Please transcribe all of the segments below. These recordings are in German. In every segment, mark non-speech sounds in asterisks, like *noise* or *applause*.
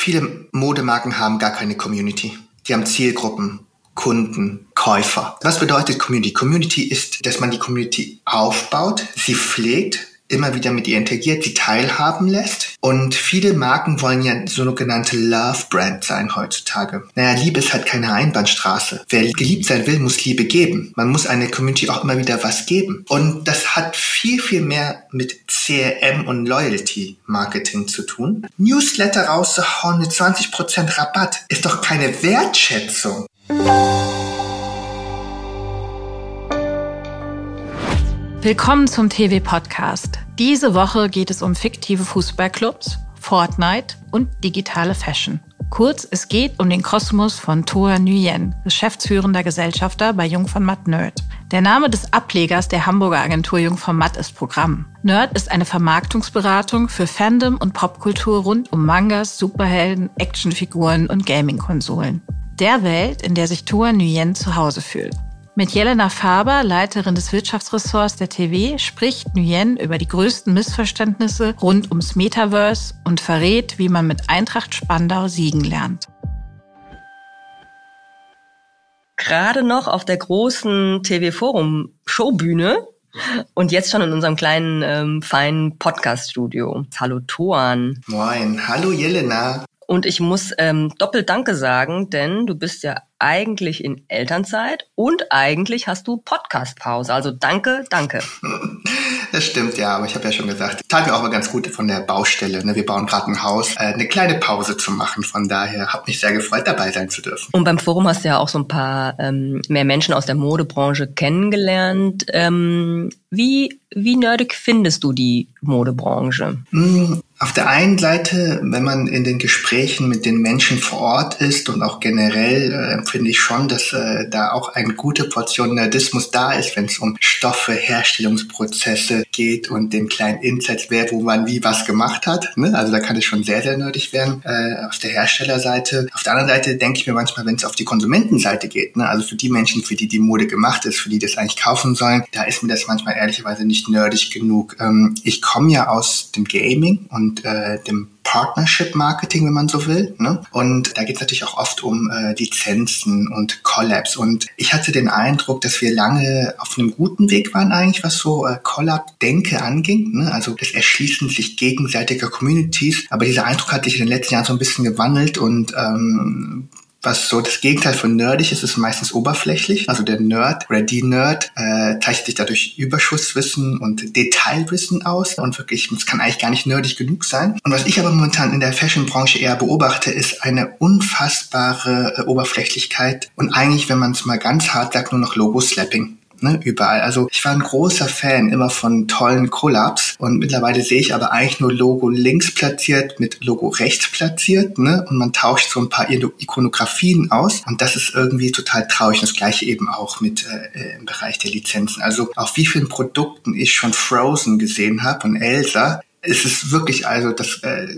viele Modemarken haben gar keine Community. Die haben Zielgruppen, Kunden, Käufer. Was bedeutet Community? Community ist, dass man die Community aufbaut, sie pflegt, immer wieder mit ihr interagiert, sie teilhaben lässt. Und viele Marken wollen ja sogenannte Love Brand sein heutzutage. Naja, Liebe ist halt keine Einbahnstraße. Wer geliebt sein will, muss Liebe geben. Man muss einer Community auch immer wieder was geben. Und das hat viel, viel mehr mit CRM und Loyalty Marketing zu tun. Newsletter rauszuhauen mit 20% Rabatt ist doch keine Wertschätzung. Willkommen zum TV-Podcast. Diese Woche geht es um fiktive Fußballclubs, Fortnite und digitale Fashion. Kurz, es geht um den Kosmos von Toa Nguyen, geschäftsführender Gesellschafter bei Jung von Matt Nerd. Der Name des Ablegers der Hamburger Agentur Jung von Matt ist Programm. Nerd ist eine Vermarktungsberatung für Fandom und Popkultur rund um Mangas, Superhelden, Actionfiguren und Gaming-Konsolen. Der Welt, in der sich Toa Nguyen zu Hause fühlt. Mit Jelena Faber, Leiterin des Wirtschaftsressorts der TV, spricht Nguyen über die größten Missverständnisse rund ums Metaverse und verrät, wie man mit Eintracht Spandau siegen lernt. Gerade noch auf der großen TV-Forum Showbühne und jetzt schon in unserem kleinen, ähm, feinen Podcast-Studio. Hallo Toan. Moin. Hallo Jelena. Und ich muss ähm, doppelt Danke sagen, denn du bist ja eigentlich in Elternzeit und eigentlich hast du Podcast-Pause. Also danke, danke. *laughs* Das stimmt, ja, aber ich habe ja schon gesagt, tat mir auch mal ganz gut von der Baustelle. Ne? Wir bauen gerade ein Haus, äh, eine kleine Pause zu machen. Von daher habe mich sehr gefreut, dabei sein zu dürfen. Und beim Forum hast du ja auch so ein paar ähm, mehr Menschen aus der Modebranche kennengelernt. Ähm, wie, wie nerdig findest du die Modebranche? Hm, auf der einen Seite, wenn man in den Gesprächen mit den Menschen vor Ort ist und auch generell äh, finde ich schon, dass äh, da auch eine gute Portion Nerdismus da ist, wenn es um Stoffe, Herstellungsprozesse geht und den kleinen Insights, wer wo man wie was gemacht hat. Ne? Also da kann es schon sehr, sehr nerdig werden äh, auf der Herstellerseite. Auf der anderen Seite denke ich mir manchmal, wenn es auf die Konsumentenseite geht, ne? also für die Menschen, für die die Mode gemacht ist, für die das eigentlich kaufen sollen, da ist mir das manchmal ehrlicherweise nicht nerdig genug. Ähm, ich komme ja aus dem Gaming und äh, dem Partnership Marketing, wenn man so will. Ne? Und da geht es natürlich auch oft um äh, Lizenzen und Collabs. Und ich hatte den Eindruck, dass wir lange auf einem guten Weg waren eigentlich, was so äh, Collab-Denke anging. Ne? Also das Erschließen sich gegenseitiger Communities. Aber dieser Eindruck hat sich in den letzten Jahren so ein bisschen gewandelt und ähm, was so das Gegenteil von nerdig ist, ist meistens oberflächlich. Also der Nerd oder die Nerd äh, zeichnet sich dadurch Überschusswissen und Detailwissen aus und wirklich, es kann eigentlich gar nicht nerdig genug sein. Und was ich aber momentan in der Fashionbranche eher beobachte, ist eine unfassbare äh, Oberflächlichkeit und eigentlich, wenn man es mal ganz hart sagt, nur noch Logo-Slapping ne, überall. Also ich war ein großer Fan immer von tollen Collabs und mittlerweile sehe ich aber eigentlich nur Logo links platziert mit Logo rechts platziert, ne, und man tauscht so ein paar Ikonografien aus und das ist irgendwie total traurig. Das gleiche eben auch mit äh, im Bereich der Lizenzen. Also auf wie vielen Produkten ich schon Frozen gesehen habe und Elsa, es ist wirklich also das äh,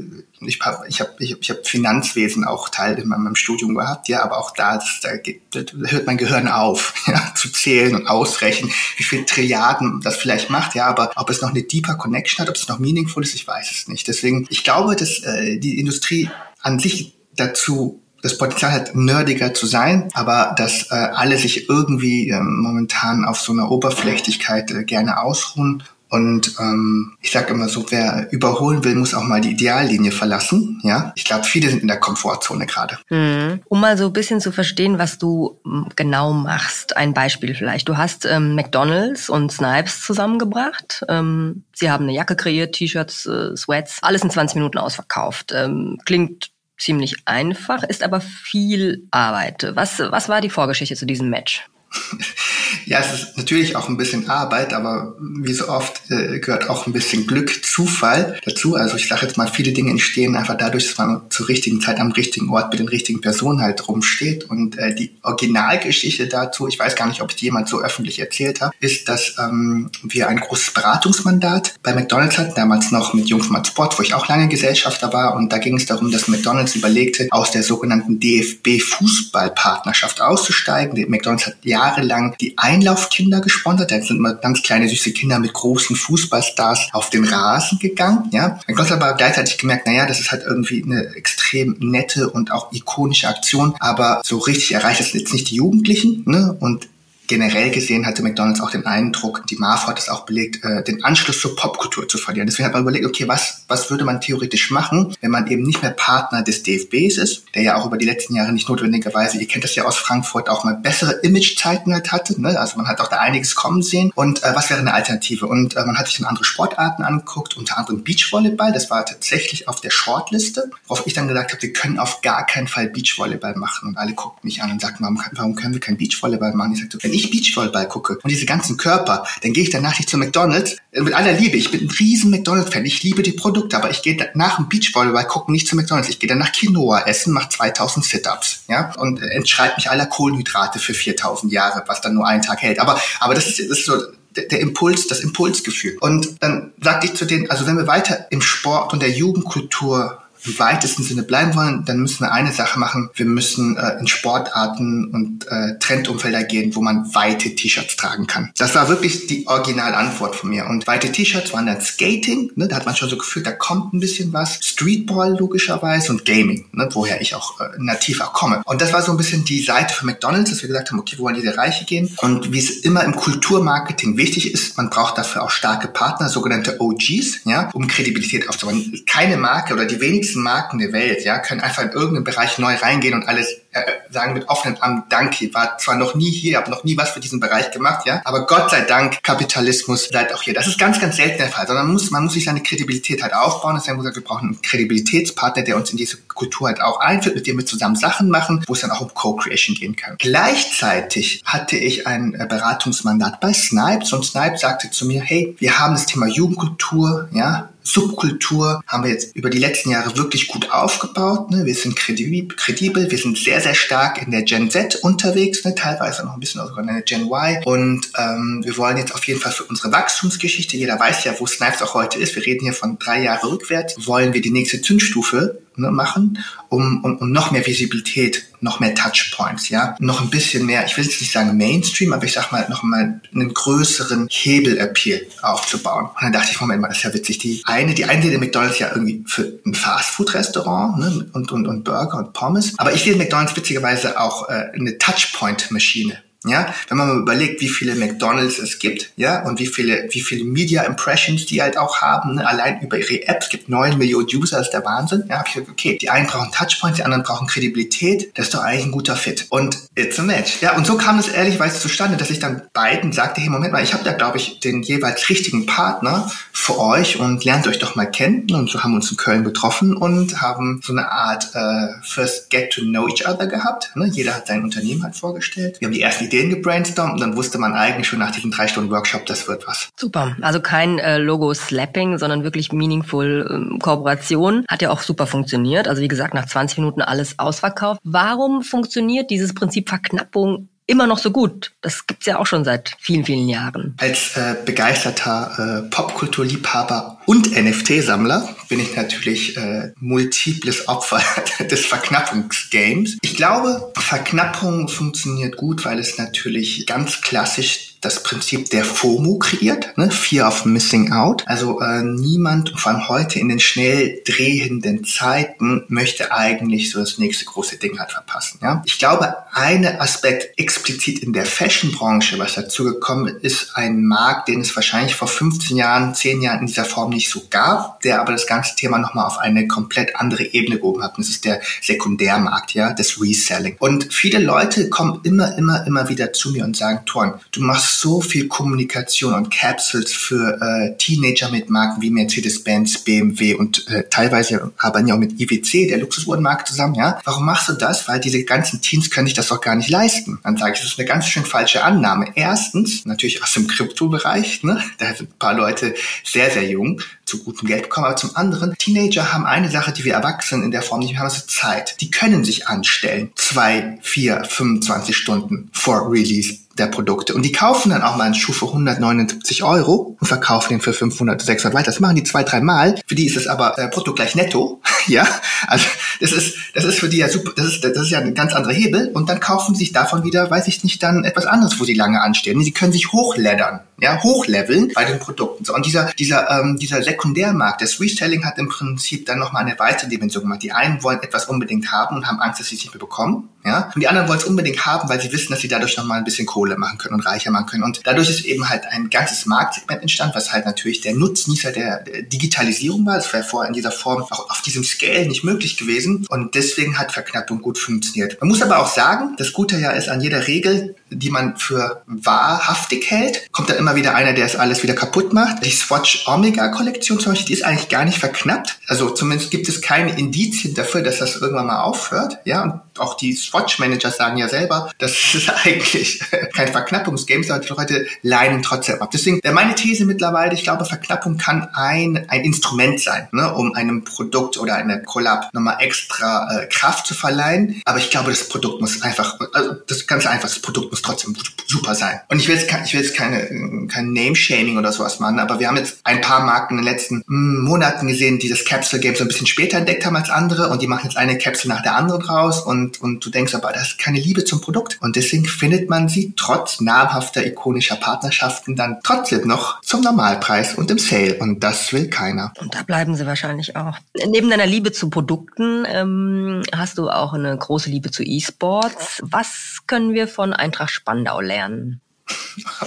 ich habe ich hab, ich hab, ich hab Finanzwesen auch Teil in meinem Studium gehabt ja aber auch da, das, da, geht, da hört mein Gehirn auf *laughs* ja, zu zählen und ausrechnen wie viel Triaden das vielleicht macht ja aber ob es noch eine deeper Connection hat ob es noch meaningful ist ich weiß es nicht. Deswegen ich glaube dass äh, die Industrie an sich dazu das Potenzial hat, nerdiger zu sein, aber dass äh, alle sich irgendwie äh, momentan auf so einer Oberflächlichkeit äh, gerne ausruhen und ähm, ich sage immer so, wer überholen will, muss auch mal die Ideallinie verlassen. Ja, ich glaube, viele sind in der Komfortzone gerade. Mhm. Um mal so ein bisschen zu verstehen, was du hm, genau machst. Ein Beispiel vielleicht. Du hast ähm, McDonald's und Snipes zusammengebracht. Ähm, sie haben eine Jacke kreiert, T-Shirts, äh, Sweats, alles in 20 Minuten ausverkauft. Ähm, klingt ziemlich einfach, ist aber viel Arbeit. Was, was war die Vorgeschichte zu diesem Match? *laughs* Ja, es ist natürlich auch ein bisschen Arbeit, aber wie so oft äh, gehört auch ein bisschen Glück, Zufall dazu. Also ich sage jetzt mal, viele Dinge entstehen einfach dadurch, dass man zur richtigen Zeit am richtigen Ort mit den richtigen Personen halt rumsteht. Und äh, die Originalgeschichte dazu, ich weiß gar nicht, ob ich die jemand so öffentlich erzählt habe, ist, dass ähm, wir ein großes Beratungsmandat bei McDonald's hatten, damals noch mit Jungfmann Sport, wo ich auch lange Gesellschafter war. Und da ging es darum, dass McDonald's überlegte, aus der sogenannten DFB-Fußballpartnerschaft auszusteigen. McDonald's hat jahrelang die Einlaufkinder gesponsert. Da sind immer ganz kleine süße Kinder mit großen Fußballstars auf den Rasen gegangen. Ja, dann Gott aber gleichzeitig gemerkt, naja, das ist halt irgendwie eine extrem nette und auch ikonische Aktion, aber so richtig erreicht es jetzt nicht die Jugendlichen. Ne? Und generell gesehen hatte McDonald's auch den Eindruck, die Marv hat es auch belegt, äh, den Anschluss zur Popkultur zu verlieren. Deswegen hat man überlegt, okay, was, was würde man theoretisch machen, wenn man eben nicht mehr Partner des DFBs ist, der ja auch über die letzten Jahre nicht notwendigerweise, ihr kennt das ja aus Frankfurt, auch mal bessere Imagezeiten halt hatte. Ne? Also man hat auch da einiges kommen sehen. Und äh, was wäre eine Alternative? Und äh, man hat sich dann andere Sportarten angeguckt, unter anderem Beachvolleyball. Das war tatsächlich auf der Shortliste, worauf ich dann gesagt habe, wir können auf gar keinen Fall Beachvolleyball machen. Und alle guckten mich an und sagten, warum, warum können wir kein Beachvolleyball machen? Ich sagte, wenn ich ich Beachvolleyball gucke und diese ganzen Körper, dann gehe ich danach nicht zu McDonald's. Äh, mit aller Liebe, ich bin ein riesen McDonald's-Fan, ich liebe die Produkte, aber ich gehe nach dem Beachvolleyball gucken nicht zu McDonald's. Ich gehe danach Quinoa essen, mache 2000 Sit-Ups, ja, und entschreibe mich aller Kohlenhydrate für 4000 Jahre, was dann nur einen Tag hält. Aber, aber das ist, das ist so, der Impuls, das Impulsgefühl. Und dann sagte ich zu denen, also wenn wir weiter im Sport und der Jugendkultur im weitesten Sinne bleiben wollen, dann müssen wir eine Sache machen. Wir müssen äh, in Sportarten und äh, Trendumfelder gehen, wo man weite T-Shirts tragen kann. Das war wirklich die Originalantwort von mir. Und weite T-Shirts waren dann Skating, ne, da hat man schon so gefühlt, da kommt ein bisschen was. Streetball logischerweise und Gaming, ne, woher ich auch äh, nativ auch komme. Und das war so ein bisschen die Seite für McDonald's, dass wir gesagt haben, okay, wo wollen diese Reiche gehen? Und wie es immer im Kulturmarketing wichtig ist, man braucht dafür auch starke Partner, sogenannte OGs, ja, um Kredibilität aufzubauen. Keine Marke oder die wenigsten wichtigsten Marken der Welt, ja, können einfach in irgendeinen Bereich neu reingehen und alles sagen mit offenen Armen, danke, war zwar noch nie hier, habe noch nie was für diesen Bereich gemacht, ja, aber Gott sei Dank, Kapitalismus seid auch hier. Das ist ganz, ganz selten der Fall, sondern man muss, man muss sich seine Kredibilität halt aufbauen. Deswegen gesagt, wir brauchen einen Kredibilitätspartner, der uns in diese Kultur halt auch einführt, mit dem wir zusammen Sachen machen, wo es dann auch um Co-Creation gehen kann. Gleichzeitig hatte ich ein äh, Beratungsmandat bei Snipes und Snipes sagte zu mir, hey, wir haben das Thema Jugendkultur, ja, Subkultur haben wir jetzt über die letzten Jahre wirklich gut aufgebaut. Ne? Wir sind kredibel, wir sind sehr, sehr stark in der Gen Z unterwegs, ne? teilweise noch ein bisschen sogar in der Gen Y. Und ähm, wir wollen jetzt auf jeden Fall für unsere Wachstumsgeschichte, jeder weiß ja, wo Snipes auch heute ist, wir reden hier von drei Jahre rückwärts, wollen wir die nächste Zündstufe ne, machen, um, um, um noch mehr Visibilität, noch mehr Touchpoints, ja, noch ein bisschen mehr, ich will jetzt nicht sagen Mainstream, aber ich sag mal, noch mal einen größeren Hebel-Appeal aufzubauen. Und dann dachte ich, Moment mal, das ist ja witzig. Die eine, die eine der McDonalds ja irgendwie für ein Fastfood-Restaurant ne, und, und, und Burger und Pommes. Aber ich sehe McDonalds witzigerweise auch äh, eine Touchpoint-Maschine. Ja, wenn man mal überlegt, wie viele McDonalds es gibt, ja, und wie viele, wie viele Media Impressions die halt auch haben, ne? allein über ihre Apps gibt neun Millionen User, ist der Wahnsinn. Ja, hab ich gesagt, okay, die einen brauchen Touchpoints, die anderen brauchen Kredibilität, das ist doch eigentlich ein guter Fit. Und it's a match. Ja, und so kam es ehrlichweise zustande, dass ich dann beiden sagte, hey, Moment mal, ich habe da, glaube ich, den jeweils richtigen Partner für euch und lernt euch doch mal kennen. Und so haben wir uns in Köln getroffen und haben so eine Art äh, First Get to Know Each Other gehabt. Ne? Jeder hat sein Unternehmen halt vorgestellt. Wir haben die ersten Ideen gebrainstormt und dann wusste man eigentlich schon nach diesem drei Stunden Workshop, das wird was. Super. Also kein äh, Logo-Slapping, sondern wirklich meaningful ähm, Kooperation. Hat ja auch super funktioniert. Also wie gesagt, nach 20 Minuten alles ausverkauft. Warum funktioniert dieses Prinzip Verknappung immer noch so gut. Das gibt's ja auch schon seit vielen, vielen Jahren. Als äh, begeisterter äh, Popkulturliebhaber und NFT-Sammler bin ich natürlich äh, multiples Opfer *laughs* des Verknappungsgames. Ich glaube, Verknappung funktioniert gut, weil es natürlich ganz klassisch das Prinzip der FOMO kreiert, ne? Fear of Missing Out. Also äh, niemand, vor allem heute in den schnell drehenden Zeiten, möchte eigentlich so das nächste große Ding halt verpassen. Ja? Ich glaube, ein Aspekt explizit in der Fashion-Branche, was dazu gekommen ist, ein Markt, den es wahrscheinlich vor 15 Jahren, 10 Jahren in dieser Form nicht so gab, der aber das ganze Thema nochmal auf eine komplett andere Ebene gehoben hat. Und das ist der Sekundärmarkt, ja, das Reselling. Und viele Leute kommen immer, immer, immer wieder zu mir und sagen, Torn, du machst so viel Kommunikation und Capsules für äh, Teenager mit Marken wie Mercedes-Benz, BMW und äh, teilweise arbeiten ja auch mit IWC, der Luxusuhrenmarke zusammen, ja. Warum machst du das? Weil diese ganzen Teens können sich das doch gar nicht leisten. Dann sage ich, das ist eine ganz schön falsche Annahme. Erstens, natürlich aus dem Kryptobereich, ne? Da sind ein paar Leute sehr, sehr jung zu gutem Geld bekommen. Aber zum anderen, Teenager haben eine Sache, die wir Erwachsenen in der Form nicht haben, das ist Zeit. Die können sich anstellen. Zwei, vier, 25 Stunden vor Release der Produkte. Und die kaufen dann auch mal einen Schuh für 179 Euro und verkaufen den für 500, 600 weiter. Das machen die zwei, drei Mal. Für die ist es aber äh, brutto gleich netto. *laughs* ja, also das ist, das ist für die ja super, das ist, das ist ja ein ganz anderer Hebel. Und dann kaufen sie sich davon wieder, weiß ich nicht, dann etwas anderes, wo sie lange anstehen. Sie können sich hochleddern, ja, hochleveln bei den Produkten. So, und dieser, dieser, ähm, dieser Sekundärmarkt, das Reselling hat im Prinzip dann nochmal eine weitere Dimension gemacht. Die einen wollen etwas unbedingt haben und haben Angst, dass sie es nicht mehr bekommen. Ja, und die anderen wollen es unbedingt haben, weil sie wissen, dass sie dadurch nochmal ein bisschen Kohle machen können und reicher machen können. Und dadurch ist eben halt ein ganzes Marktsegment entstanden, was halt natürlich der Nutznießer der Digitalisierung war. Das wäre vorher in dieser Form auch auf diesem Scale nicht möglich gewesen. Und deswegen hat Verknappung gut funktioniert. Man muss aber auch sagen, das Gute ja ist an jeder Regel, die man für wahrhaftig hält, kommt dann immer wieder einer, der es alles wieder kaputt macht. Die Swatch Omega Kollektion zum Beispiel, die ist eigentlich gar nicht verknappt. Also zumindest gibt es keine Indizien dafür, dass das irgendwann mal aufhört. Ja, und auch die Swatch Manager sagen ja selber, *laughs* das ist eigentlich kein Verknappungsgame, sondern die Leute leiden trotzdem ab. Deswegen meine These mittlerweile, ich glaube, Verknappung kann ein, ein Instrument sein, ne, um einem Produkt oder einer Collab nochmal extra äh, Kraft zu verleihen. Aber ich glaube, das Produkt muss einfach, also das ganz einfach, das Produkt muss trotzdem super sein. Und ich will jetzt, ich will jetzt keine, kein Name-Shaming oder sowas machen, aber wir haben jetzt ein paar Marken in den letzten hm, Monaten gesehen, die das Capsule Game so ein bisschen später entdeckt haben als andere und die machen jetzt eine Capsule nach der anderen raus und, und du denkst aber, das ist keine Liebe zum Produkt. Und deswegen findet man sie trotz namhafter ikonischer Partnerschaften dann trotzdem noch zum Normalpreis und im Sale. Und das will keiner. Und da bleiben sie wahrscheinlich auch. Neben deiner Liebe zu Produkten ähm, hast du auch eine große Liebe zu E-Sports. Was können wir von Eintracht Spandau lernen?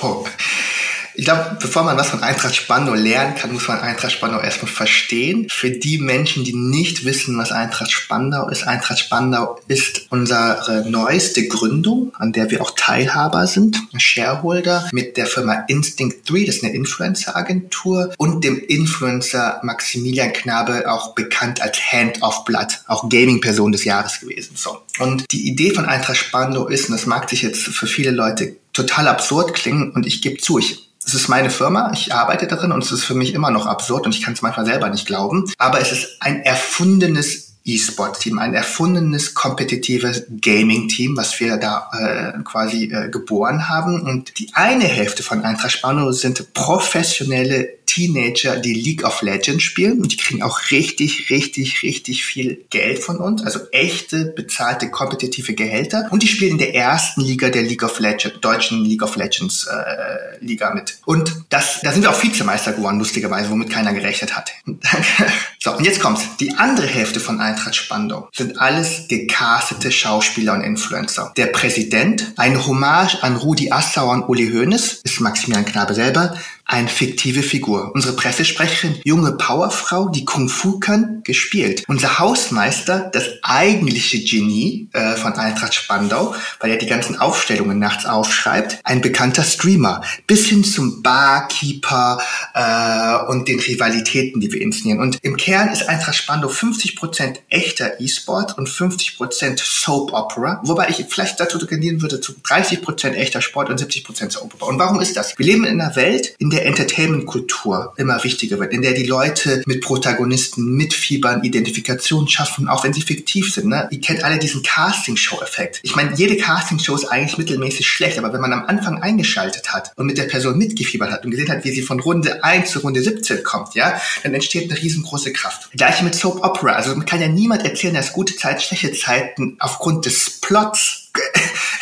Oh. Ich glaube, bevor man was von Eintracht Spandau lernen kann, muss man Eintracht Spandau erstmal verstehen. Für die Menschen, die nicht wissen, was Eintracht Spandau ist, Eintracht Spandau ist unsere neueste Gründung, an der wir auch Teilhaber sind, Shareholder mit der Firma Instinct 3, das ist eine Influencer-Agentur, und dem Influencer Maximilian Knabe, auch bekannt als Hand of Blood, auch Gaming-Person des Jahres gewesen. So. Und die Idee von Eintracht Spandau ist, und das mag sich jetzt für viele Leute total absurd klingen, und ich gebe zu, ich es ist meine Firma, ich arbeite darin und es ist für mich immer noch absurd und ich kann es manchmal selber nicht glauben. Aber es ist ein erfundenes E-Sport-Team, ein erfundenes, kompetitives Gaming-Team, was wir da äh, quasi äh, geboren haben. Und die eine Hälfte von Eintracht Spano sind professionelle Teenager, die League of Legends spielen und die kriegen auch richtig, richtig, richtig viel Geld von uns, also echte bezahlte kompetitive Gehälter und die spielen in der ersten Liga der League of Legends, deutschen League of Legends äh, Liga mit. Und das, da sind wir auch Vizemeister geworden, lustigerweise, womit keiner gerechnet hat. *laughs* so, und jetzt kommt's. Die andere Hälfte von Eintracht Spandau sind alles gecastete Schauspieler und Influencer. Der Präsident, eine Hommage an Rudi Assauer und Uli Hoeneß, ist Maximilian Knabe selber, eine fiktive Figur. Unsere Pressesprecherin, junge Powerfrau, die Kung Fu kann, gespielt. Unser Hausmeister, das eigentliche Genie äh, von Eintracht Spandau, weil er die ganzen Aufstellungen nachts aufschreibt, ein bekannter Streamer, bis hin zum Barkeeper äh, und den Rivalitäten, die wir inszenieren. Und im Kern ist Eintracht Spandau 50% echter E-Sport und 50% Soap Opera, wobei ich vielleicht dazu tendieren würde zu 30% echter Sport und 70% Soap Opera. Und warum ist das? Wir leben in einer Welt, in der der Entertainment-Kultur immer wichtiger wird, in der die Leute mit Protagonisten mitfiebern, Identifikation schaffen, auch wenn sie fiktiv sind. Ne? Ihr kennt alle diesen Casting-Show-Effekt. Ich meine, jede Casting-Show ist eigentlich mittelmäßig schlecht, aber wenn man am Anfang eingeschaltet hat und mit der Person mitgefiebert hat und gesehen hat, wie sie von Runde 1 zu Runde 17 kommt, ja, dann entsteht eine riesengroße Kraft. Gleiche mit Soap Opera. Also man kann ja niemand erzählen, dass gute Zeiten, schlechte Zeiten aufgrund des Plots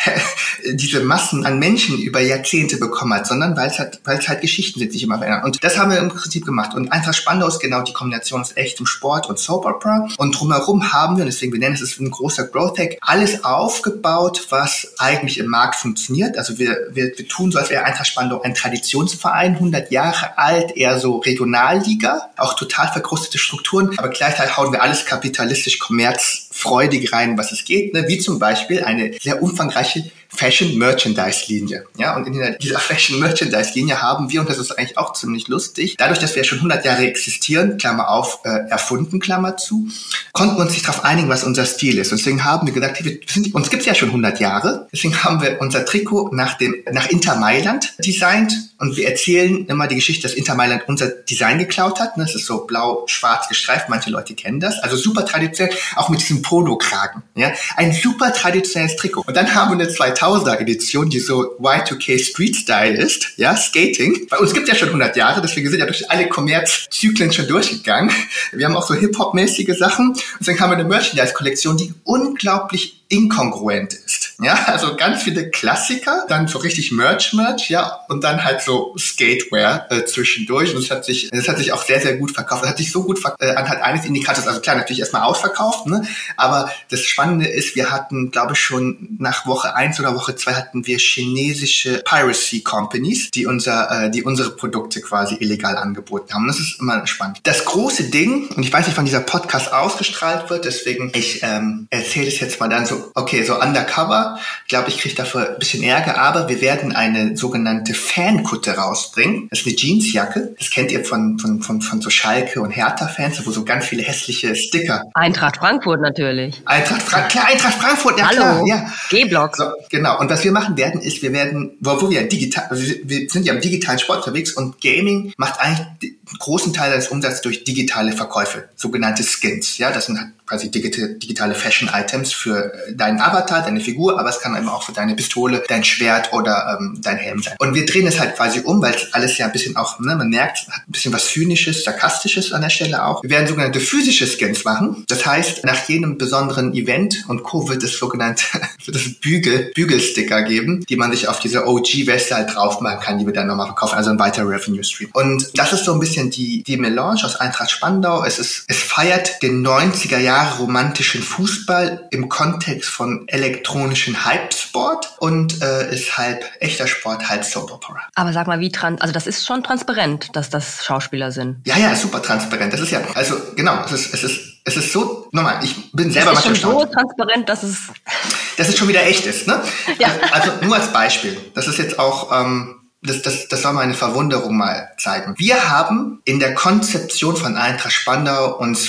*laughs* diese Massen an Menschen über Jahrzehnte bekommen hat, sondern weil es halt, weil es halt Geschichten sind, die sich immer verändern. Und das haben wir im Prinzip gemacht. Und Eintracht Spandau ist genau die Kombination aus echtem Sport und Soap Opera. Und drumherum haben wir, und deswegen wir nennen es, es ist ein großer Growth Hack, alles aufgebaut, was eigentlich im Markt funktioniert. Also wir, wir, wir tun so, als wäre Eintracht Spandau ein Traditionsverein, 100 Jahre alt, eher so Regionalliga, auch total verkrustete Strukturen, aber gleichzeitig hauen wir alles kapitalistisch, Kommerz freudig rein, was es geht, ne? wie zum Beispiel eine sehr umfangreiche Fashion Merchandise Linie. Ja, und in dieser Fashion Merchandise Linie haben wir, und das ist eigentlich auch ziemlich lustig, dadurch, dass wir schon 100 Jahre existieren, Klammer auf, äh, erfunden, Klammer zu, konnten wir uns nicht darauf einigen, was unser Stil ist. Und deswegen haben wir gesagt, wir sind, uns gibt's ja schon 100 Jahre, deswegen haben wir unser Trikot nach dem, nach Inter Mailand designt und wir erzählen immer die Geschichte, dass Inter Mailand unser Design geklaut hat. Das ist so blau-schwarz gestreift. Manche Leute kennen das. Also super traditionell, auch mit diesem Polo-Kragen. Ja? Ein super traditionelles Trikot. Und dann haben wir eine 2000 2000er-Edition, die so Y2K Street-Style ist, ja, Skating. Bei uns gibt es ja schon 100 Jahre, deswegen sind ja durch alle Kommerzzyklen schon durchgegangen. Wir haben auch so Hip-Hop-mäßige Sachen. Und dann kam eine Merchandise-Kollektion, die unglaublich inkongruent ist. Ja, also ganz viele Klassiker, dann so richtig Merch-Merch, ja, und dann halt so Skatewear äh, zwischendurch. Und es hat sich, es hat sich auch sehr, sehr gut verkauft. Es hat sich so gut äh, anhand eines Indikators, also klar, natürlich erstmal ausverkauft, ne? Aber das Spannende ist, wir hatten, glaube ich, schon nach Woche eins oder Woche zwei hatten wir chinesische Piracy Companies, die unser, äh, die unsere Produkte quasi illegal angeboten haben. Das ist immer spannend. Das große Ding, und ich weiß nicht, wann dieser Podcast ausgestrahlt wird, deswegen ich ähm, erzähle es jetzt mal dann so, okay, so undercover glaube, ich kriege dafür ein bisschen Ärger, aber wir werden eine sogenannte Fankutte rausbringen. Das ist eine Jeansjacke. Das kennt ihr von, von, von, von so Schalke und Hertha-Fans, wo so ganz viele hässliche Sticker. Eintracht Frankfurt natürlich. Eintracht Frankfurt, klar, Eintracht Frankfurt, ja Hallo. klar, ja. G-Block. So, genau. Und was wir machen werden, ist, wir werden, wo, wo wir digital, also wir sind ja im digitalen Sport unterwegs und Gaming macht eigentlich großen Teil des Umsatzes durch digitale Verkäufe, sogenannte Skins. Ja, das sind quasi digitale Fashion-Items für äh, deinen Avatar, deine Figur, aber es kann eben auch für deine Pistole, dein Schwert oder ähm, dein Helm sein. Und wir drehen es halt quasi um, weil es alles ja ein bisschen auch, ne, man merkt, hat ein bisschen was Zynisches, Sarkastisches an der Stelle auch. Wir werden sogenannte physische Skins machen. Das heißt, nach jedem besonderen Event und Co. wird es sogenannte, *laughs* wird es Bügel, Bügelsticker geben, die man sich auf diese OG-Weste halt drauf machen kann, die wir dann nochmal verkaufen, also ein weiterer Revenue-Stream. Und das ist so ein bisschen die, die Melange aus Eintracht Spandau. Es ist, es feiert den 90er Jahre romantischen Fußball im Kontext von elektronischen Hype-Sport und äh, ist halb echter Sport, halb Soap Opera. Aber sag mal, wie trans, also das ist schon transparent, dass das Schauspieler sind. Ja, ja, super transparent. Das ist ja, also genau, es ist, es ist, es ist so, nochmal, ich bin selber das ist schon so transparent, dass es, dass es schon wieder echt ist, ne? *laughs* Ja. Also, also nur als Beispiel. Das ist jetzt auch, ähm, das, das, das soll meine Verwunderung mal zeigen. Wir haben in der Konzeption von Eintracht Spandau uns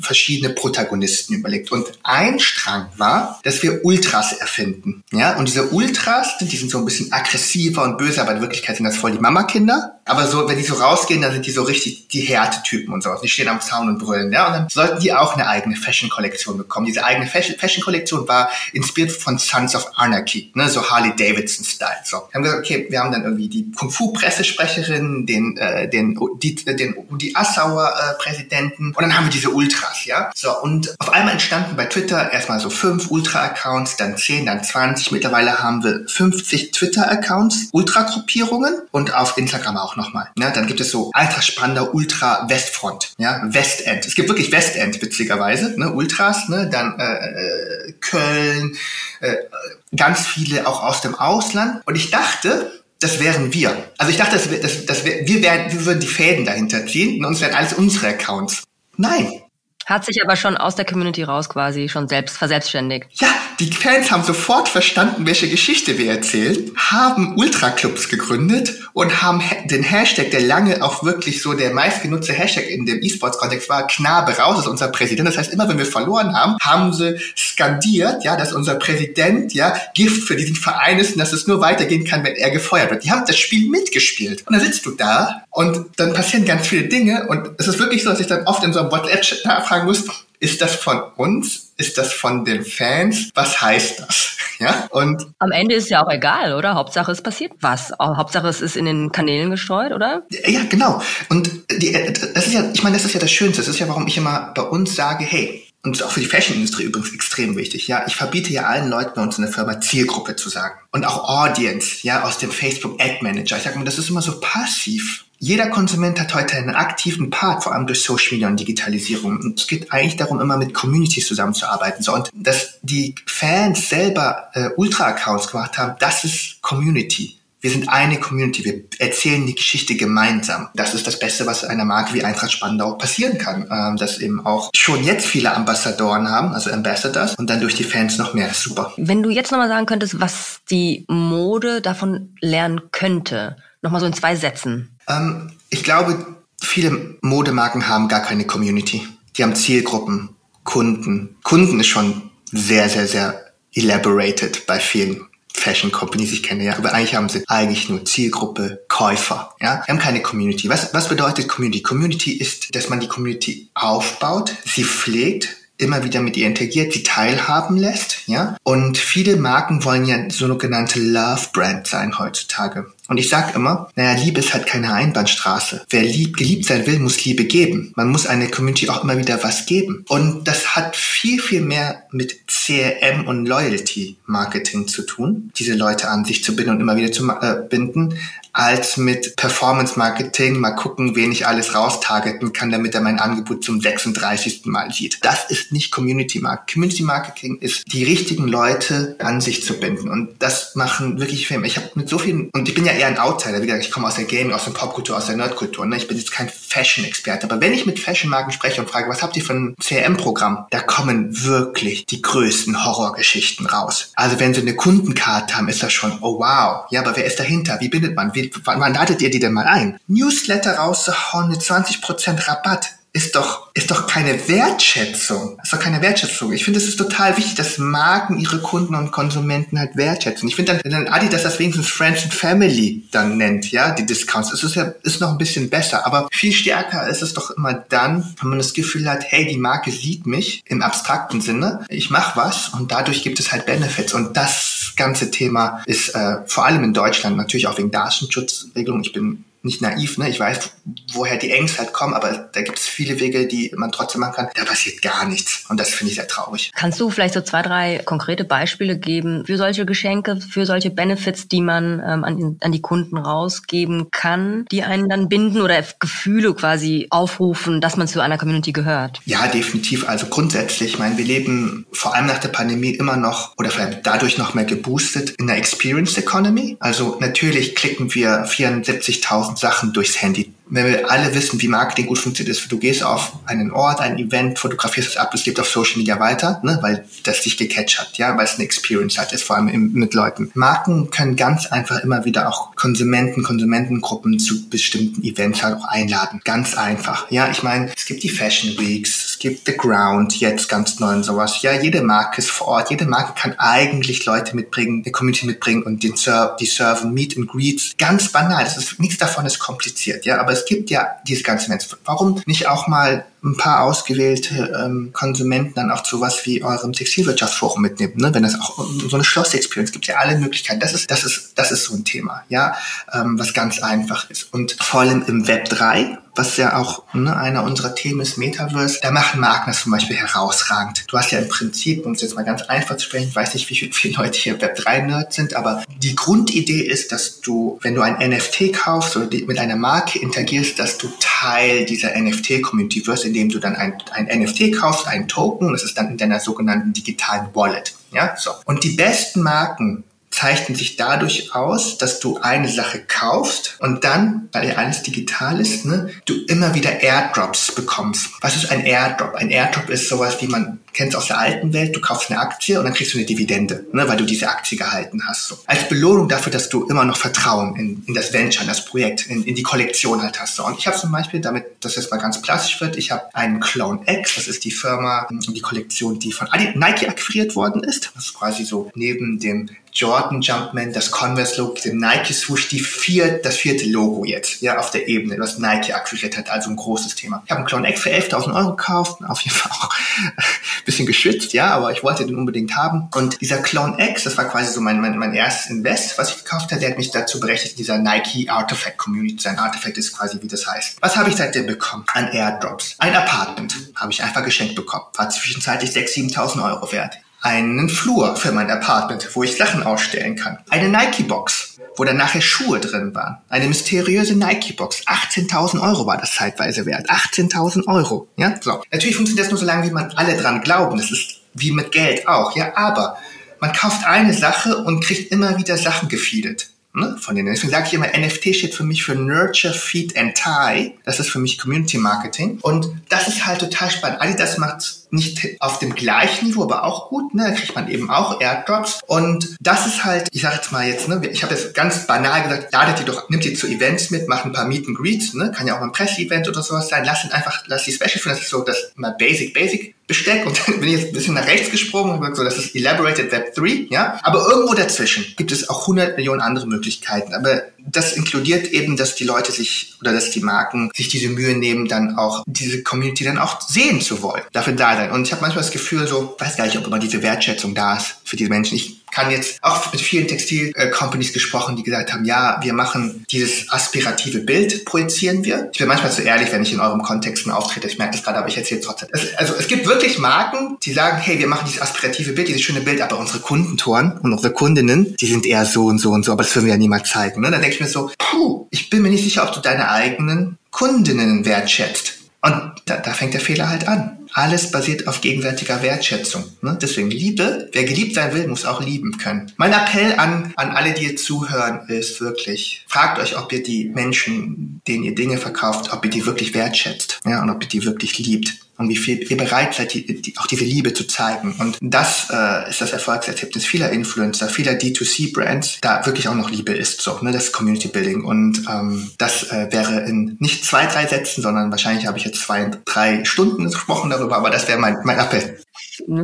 verschiedene Protagonisten überlegt. Und ein Strang war, dass wir Ultras erfinden. Ja, und diese Ultras, die sind so ein bisschen aggressiver und böse, aber in Wirklichkeit sind das voll die Mama-Kinder. Aber so, wenn die so rausgehen, dann sind die so richtig die Härtetypen und so. Die stehen am Zaun und brüllen. Ja, und dann sollten die auch eine eigene Fashion-Kollektion bekommen. Diese eigene Fashion-Kollektion war inspiriert von Sons of Anarchy, ne, so Harley Davidson-Style. So, wir haben gesagt, okay, wir haben dann irgendwie die Kung-Fu-Pressesprecherin, den, äh, den, die, den Udi Assauer äh, Präsidenten und dann haben wir diese Ultras, ja. So, und auf einmal entstanden bei Twitter erstmal so fünf Ultra-Accounts, dann zehn, dann zwanzig. Mittlerweile haben wir 50 Twitter-Accounts, Ultra-Gruppierungen und auf Instagram auch nochmal. Ja, dann gibt es so Spandau Ultra Westfront, ja, Westend. Es gibt wirklich Westend, witzigerweise, ne, Ultras, ne, dann äh, äh Köln, äh, ganz viele auch aus dem Ausland. Und ich dachte, das wären wir. Also ich dachte, das, das, das, wir, wären, wir würden die Fäden dahinter ziehen und uns wären alles unsere Accounts. Nein, hat sich aber schon aus der Community raus quasi schon selbst verselbstständigt. Ja, die Fans haben sofort verstanden, welche Geschichte wir erzählen, haben Ultra-Clubs gegründet und haben den Hashtag, der lange auch wirklich so der meistgenutzte Hashtag in dem E-Sports-Kontext war, Knabe raus ist unser Präsident. Das heißt, immer wenn wir verloren haben, haben sie skandiert, ja, dass unser Präsident, ja, Gift für diesen Verein ist und dass es nur weitergehen kann, wenn er gefeuert wird. Die haben das Spiel mitgespielt. Und dann sitzt du da und dann passieren ganz viele Dinge und es ist wirklich so, dass ich dann oft in so einem WhatsApp nachfragen muss, ist das von uns? Ist das von den Fans? Was heißt das? *laughs* Ja, und. Am Ende ist ja auch egal, oder? Hauptsache es passiert was. Hauptsache es ist in den Kanälen gestreut, oder? Ja, genau. Und die, das ist ja, ich meine, das ist ja das Schönste. Das ist ja, warum ich immer bei uns sage, hey, und ist auch für die Fashion-Industrie übrigens extrem wichtig. Ja, ich verbiete ja allen Leuten bei uns in der Firma Zielgruppe zu sagen. Und auch Audience, ja, aus dem Facebook Ad Manager. Ich sage mal, das ist immer so passiv. Jeder Konsument hat heute einen aktiven Part, vor allem durch Social Media und Digitalisierung. Und es geht eigentlich darum, immer mit Communities zusammenzuarbeiten. So, und dass die Fans selber äh, Ultra-Accounts gemacht haben, das ist Community. Wir sind eine Community. Wir erzählen die Geschichte gemeinsam. Das ist das Beste, was einer Marke wie Eintracht Spandau passieren kann. Ähm, dass eben auch schon jetzt viele Ambassadoren haben, also Ambassadors, und dann durch die Fans noch mehr. Super. Wenn du jetzt nochmal sagen könntest, was die Mode davon lernen könnte, nochmal so in zwei Sätzen. Ähm, ich glaube, viele Modemarken haben gar keine Community. Die haben Zielgruppen, Kunden. Kunden ist schon sehr, sehr, sehr elaborated bei vielen Fashion Companies ich kenne, ja, aber eigentlich haben sie eigentlich nur Zielgruppe, Käufer, ja. Wir haben keine Community. Was, was bedeutet Community? Community ist, dass man die Community aufbaut, sie pflegt, immer wieder mit ihr interagiert, sie teilhaben lässt, ja. Und viele Marken wollen ja sogenannte Love Brand sein heutzutage. Und ich sage immer, naja, Liebe ist halt keine Einbahnstraße. Wer lieb, geliebt sein will, muss Liebe geben. Man muss einer Community auch immer wieder was geben. Und das hat viel, viel mehr mit CRM und Loyalty Marketing zu tun, diese Leute an sich zu binden und immer wieder zu äh, binden, als mit Performance Marketing mal gucken, wen ich alles raustargeten kann, damit er mein Angebot zum 36. Mal sieht. Das ist nicht Community Marketing. Community Marketing ist die richtigen Leute an sich zu binden und das machen wirklich Filme. Ich habe mit so vielen und ich bin ja eher ein Outsider, wie gesagt, ich komme aus der Gaming, aus der Popkultur, aus der Nerdkultur. Ne? Ich bin jetzt kein Fashion-Experte, aber wenn ich mit Fashion-Marken spreche und frage, was habt ihr für ein CRM-Programm, da kommen wirklich die größten Horrorgeschichten raus. Also wenn sie eine Kundenkarte haben, ist das schon, oh wow, ja, aber wer ist dahinter? Wie bindet man? Wie wie, wann, wann ladet ihr die denn mal ein? Newsletter rauszuhauen mit 20% Rabatt ist doch, ist doch keine Wertschätzung. Ist doch keine Wertschätzung. Ich finde, es ist total wichtig, dass Marken ihre Kunden und Konsumenten halt wertschätzen. Ich finde dann, wenn dann Adidas das wenigstens Friends and Family dann nennt, ja, die Discounts, ist es ja, ist noch ein bisschen besser. Aber viel stärker ist es doch immer dann, wenn man das Gefühl hat, hey, die Marke sieht mich im abstrakten Sinne. Ich mache was und dadurch gibt es halt Benefits. Und das ganze Thema ist äh, vor allem in Deutschland natürlich auch wegen Datenschutzregelungen. Ich bin nicht naiv, ne? Ich weiß, woher die Ängste halt kommen, aber da gibt es viele Wege, die man trotzdem machen kann. Da passiert gar nichts. Und das finde ich sehr traurig. Kannst du vielleicht so zwei, drei konkrete Beispiele geben für solche Geschenke, für solche Benefits, die man ähm, an, an die Kunden rausgeben kann, die einen dann binden oder Gefühle quasi aufrufen, dass man zu einer Community gehört? Ja, definitiv. Also grundsätzlich, ich meine, wir leben vor allem nach der Pandemie immer noch oder vielleicht dadurch noch mehr geboostet in der Experience Economy. Also natürlich klicken wir 74.000 tausend Sachen durchs Handy wenn wir alle wissen, wie Marketing gut funktioniert ist, du gehst auf einen Ort, ein Event, fotografierst es ab, es lebt auf Social Media weiter, ne, weil das dich gecatcht hat, ja, weil es eine Experience hat, ist vor allem im, mit Leuten. Marken können ganz einfach immer wieder auch Konsumenten, Konsumentengruppen zu bestimmten Events halt auch einladen. Ganz einfach. Ja, ich meine, es gibt die Fashion Weeks, gibt The Ground, jetzt ganz neu und sowas. Ja, jede Marke ist vor Ort, jede Marke kann eigentlich Leute mitbringen, eine Community mitbringen und den Ser die serven Meet and Greets. Ganz banal. Das ist, nichts davon ist kompliziert, ja, aber es gibt ja diese ganzen Events. Warum nicht auch mal ein paar ausgewählte ähm, Konsumenten dann auch zu was wie eurem Textilwirtschaftsforum mitnehmen, ne? wenn das auch so eine Schloss-Experience gibt, ja alle Möglichkeiten. Das ist, das ist, das ist so ein Thema, ja, ähm, was ganz einfach ist. Und vor allem im Web 3, was ja auch ne, einer unserer Themen ist, Metaverse, da machen Marken das zum Beispiel herausragend. Du hast ja im Prinzip, um es jetzt mal ganz einfach zu sprechen, ich weiß nicht, wie viele Leute hier Web 3-Nerds sind, aber die Grundidee ist, dass du, wenn du ein NFT kaufst oder mit einer Marke interagierst, dass du Teil dieser NFT-Community wirst, indem du dann ein, ein NFT kaufst, einen Token, das ist dann in deiner sogenannten digitalen Wallet. Ja, so. Und die besten Marken zeichnen sich dadurch aus, dass du eine Sache kaufst und dann, weil ja alles digital ist, ne, du immer wieder Airdrops bekommst. Was ist ein Airdrop? Ein Airdrop ist sowas, wie man kennt aus der alten Welt. Du kaufst eine Aktie und dann kriegst du eine Dividende, ne, weil du diese Aktie gehalten hast. So. Als Belohnung dafür, dass du immer noch Vertrauen in, in das Venture, in das Projekt, in, in die Kollektion halt hast. So. Und ich habe zum Beispiel, damit das jetzt mal ganz plastisch wird, ich habe einen Clone X, das ist die Firma, die Kollektion, die von Nike akquiriert worden ist. Das ist quasi so neben dem Jordan Jumpman, das Converse Logo, den Nike Swoosh, die vier, das vierte Logo jetzt, ja, auf der Ebene, was Nike akquiriert hat, also ein großes Thema. Ich habe einen Clone X für 11.000 Euro gekauft, auf jeden Fall auch bisschen geschwitzt, ja, aber ich wollte den unbedingt haben. Und dieser Clone X, das war quasi so mein, mein, mein erstes Invest, was ich gekauft habe, der hat mich dazu berechtigt, dieser Nike Artifact Community sein. Artifact ist quasi, wie das heißt. Was habe ich seitdem bekommen? An Airdrops. Ein Apartment habe ich einfach geschenkt bekommen. War zwischenzeitlich 6.000, 7.000 Euro wert einen Flur für mein Apartment, wo ich Sachen ausstellen kann. Eine Nike-Box, wo dann nachher Schuhe drin waren. Eine mysteriöse Nike-Box. 18.000 Euro war das zeitweise wert. 18.000 Euro. Ja, so. Natürlich funktioniert das nur so lange, wie man alle dran glauben. Das ist wie mit Geld auch. Ja, aber man kauft eine Sache und kriegt immer wieder Sachen gefeedet. ne, von denen. Deswegen sage ich immer, NFT steht für mich für Nurture, Feed and Tie. Das ist für mich Community Marketing. Und das ist halt total spannend. Adidas macht nicht auf dem gleichen Niveau, aber auch gut. Ne? Da kriegt man eben auch Airdrops. Und das ist halt, ich sage jetzt mal jetzt, ne, ich habe jetzt ganz banal gesagt, ladet die doch, nimmt die zu Events mit, macht ein paar Meet and Greets, ne? kann ja auch ein Presse-Event oder sowas sein. Lass ihn einfach, lass die Special führen. Das ist so das mal Basic, Basic Besteck. Und *laughs* dann bin ich jetzt ein bisschen nach rechts gesprungen und gesagt, so, das ist Elaborated Web 3, ja. Aber irgendwo dazwischen gibt es auch 100 Millionen andere Möglichkeiten. Aber das inkludiert eben, dass die Leute sich oder dass die Marken sich diese Mühe nehmen, dann auch diese Community dann auch sehen zu wollen, dafür da sein. Und ich habe manchmal das Gefühl, so weiß gar nicht, ob immer diese Wertschätzung da ist für diese Menschen. Ich kann jetzt auch mit vielen Textil-Companies gesprochen, die gesagt haben, ja, wir machen dieses aspirative Bild, projizieren wir. Ich bin manchmal zu ehrlich, wenn ich in eurem Kontexten auftrete. Ich merke das gerade, aber ich erzähle trotzdem. Also es gibt wirklich Marken, die sagen, hey, wir machen dieses aspirative Bild, dieses schöne Bild, aber unsere Kundentoren und unsere Kundinnen, die sind eher so und so und so, aber das würden wir ja niemals zeigen. Ne? Dann denke ich mir so, puh, ich bin mir nicht sicher, ob du deine eigenen Kundinnen wertschätzt. Und da, da fängt der Fehler halt an. Alles basiert auf gegenseitiger Wertschätzung. Ne? Deswegen Liebe, wer geliebt sein will, muss auch lieben können. Mein Appell an, an alle, die ihr zuhören, ist wirklich, fragt euch, ob ihr die Menschen, denen ihr Dinge verkauft, ob ihr die wirklich wertschätzt ja, und ob ihr die wirklich liebt und wie viel ihr bereit seid, die, die, auch diese Liebe zu zeigen. Und das äh, ist das Erfolgserlebnis vieler Influencer, vieler D2C-Brands, da wirklich auch noch Liebe ist, so, ne, das Community Building. Und ähm, das äh, wäre in nicht zwei, drei Sätzen, sondern wahrscheinlich habe ich jetzt zwei, drei Stunden gesprochen darüber, aber das wäre mein, mein Appell.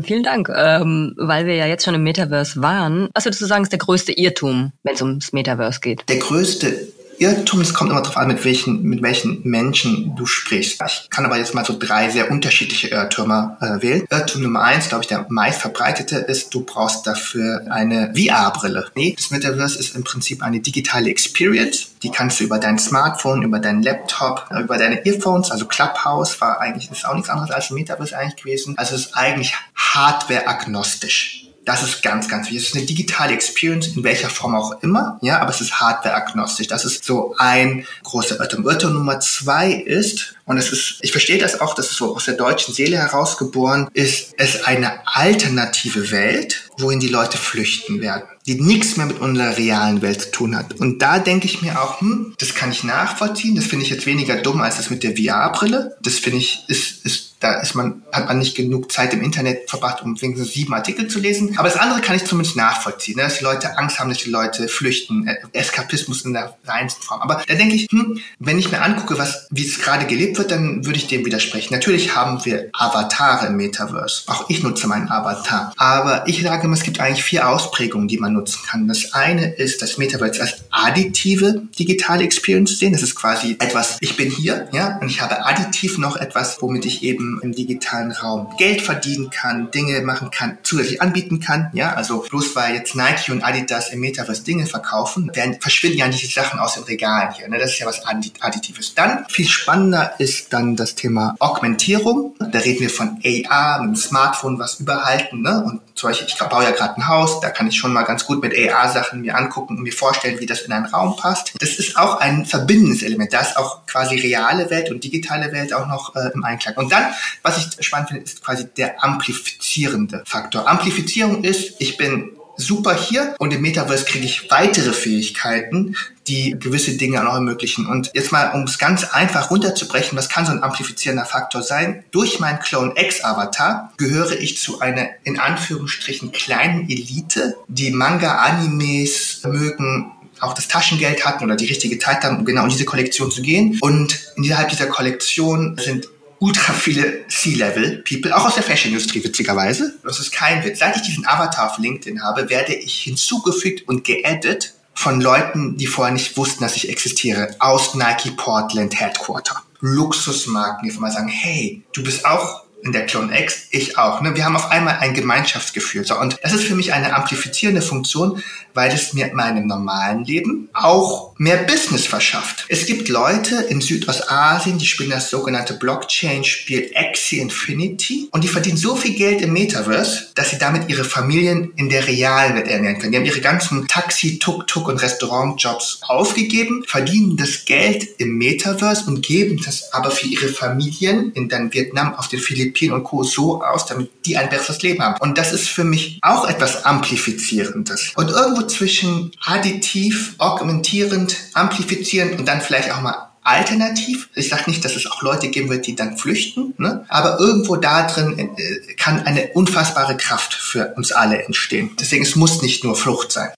Vielen Dank. Ähm, weil wir ja jetzt schon im Metaverse waren, was würdest du sagen, ist der größte Irrtum, wenn es ums Metaverse geht? Der größte Irrtum, es kommt immer darauf an, mit welchen, mit welchen Menschen du sprichst. Ich kann aber jetzt mal so drei sehr unterschiedliche Irrtümer äh, wählen. Irrtum Nummer eins, glaube ich, der meist verbreitete ist, du brauchst dafür eine VR-Brille. Nee, das Metaverse ist im Prinzip eine digitale Experience. Die kannst du über dein Smartphone, über deinen Laptop, äh, über deine Earphones, also Clubhouse war eigentlich, ist auch nichts anderes als ein Metaverse eigentlich gewesen. Also es ist eigentlich hardware-agnostisch. Das ist ganz, ganz wichtig. Es ist eine digitale Experience, in welcher Form auch immer, ja, aber es ist hardware-agnostisch. Das ist so ein großer Irrtum. Irrtum Nummer zwei ist, und es ist, ich verstehe das auch, das ist so aus der deutschen Seele herausgeboren, ist es eine alternative Welt, wohin die Leute flüchten werden, die nichts mehr mit unserer realen Welt zu tun hat. Und da denke ich mir auch, hm, das kann ich nachvollziehen, das finde ich jetzt weniger dumm als das mit der VR-Brille. Das finde ich, ist, ist da ist man, hat man nicht genug Zeit im Internet verbracht, um wenigstens sieben Artikel zu lesen. Aber das andere kann ich zumindest nachvollziehen, ne? dass die Leute Angst haben, dass die Leute flüchten, Eskapismus in der reinsten Form. Aber da denke ich, hm, wenn ich mir angucke, was, wie es gerade gelebt wird, dann würde ich dem widersprechen. Natürlich haben wir Avatare im Metaverse. Auch ich nutze meinen Avatar. Aber ich sage immer, es gibt eigentlich vier Ausprägungen, die man nutzen kann. Das eine ist das Metaverse als additive digitale Experience sehen. Das ist quasi etwas, ich bin hier, ja, und ich habe additiv noch etwas, womit ich eben im, digitalen Raum Geld verdienen kann, Dinge machen kann, zusätzlich anbieten kann. Ja, also bloß weil jetzt Nike und Adidas im Metaverse Dinge verkaufen, werden, verschwinden ja nicht die Sachen aus den Regalen hier. Ne? Das ist ja was Additives. Dann viel spannender ist dann das Thema Augmentierung. Da reden wir von AR, mit dem Smartphone was überhalten. Ne? Und zum Beispiel, ich baue ja gerade ein Haus, da kann ich schon mal ganz gut mit AR-Sachen mir angucken und mir vorstellen, wie das in einen Raum passt. Das ist auch ein verbindendes Element. Da ist auch quasi reale Welt und digitale Welt auch noch äh, im Einklang. Und dann was ich spannend finde, ist quasi der amplifizierende Faktor. Amplifizierung ist, ich bin super hier und im Metaverse kriege ich weitere Fähigkeiten, die gewisse Dinge auch ermöglichen. Und jetzt mal, um es ganz einfach runterzubrechen, was kann so ein amplifizierender Faktor sein? Durch meinen Clone X Avatar gehöre ich zu einer in Anführungsstrichen kleinen Elite, die Manga, Animes mögen, auch das Taschengeld hatten oder die richtige Zeit haben, um genau in diese Kollektion zu gehen. Und innerhalb dieser Kollektion sind ultra viele C-Level-People, auch aus der Fashion-Industrie witzigerweise. Das ist kein Witz. Seit ich diesen Avatar auf LinkedIn habe, werde ich hinzugefügt und geedit von Leuten, die vorher nicht wussten, dass ich existiere, aus Nike Portland Headquarter. Luxusmarken, die mal sagen, hey, du bist auch in der Clone X, ich auch. Ne? Wir haben auf einmal ein Gemeinschaftsgefühl. So, und das ist für mich eine amplifizierende Funktion, weil es mir in meinem normalen Leben auch mehr Business verschafft. Es gibt Leute in Südostasien, die spielen das sogenannte Blockchain-Spiel Axie Infinity und die verdienen so viel Geld im Metaverse, dass sie damit ihre Familien in der realen Welt ernähren können. Die haben ihre ganzen Taxi, Tuk-Tuk und Restaurantjobs aufgegeben, verdienen das Geld im Metaverse und geben das aber für ihre Familien in dann Vietnam auf den Philippinen Philippinen und Co. so aus, damit die ein besseres Leben haben. Und das ist für mich auch etwas Amplifizierendes. Und irgendwo zwischen additiv, augmentierend, amplifizierend und dann vielleicht auch mal alternativ. Ich sage nicht, dass es auch Leute geben wird, die dann flüchten, ne? aber irgendwo da drin äh, kann eine unfassbare Kraft für uns alle entstehen. Deswegen, es muss nicht nur Flucht sein.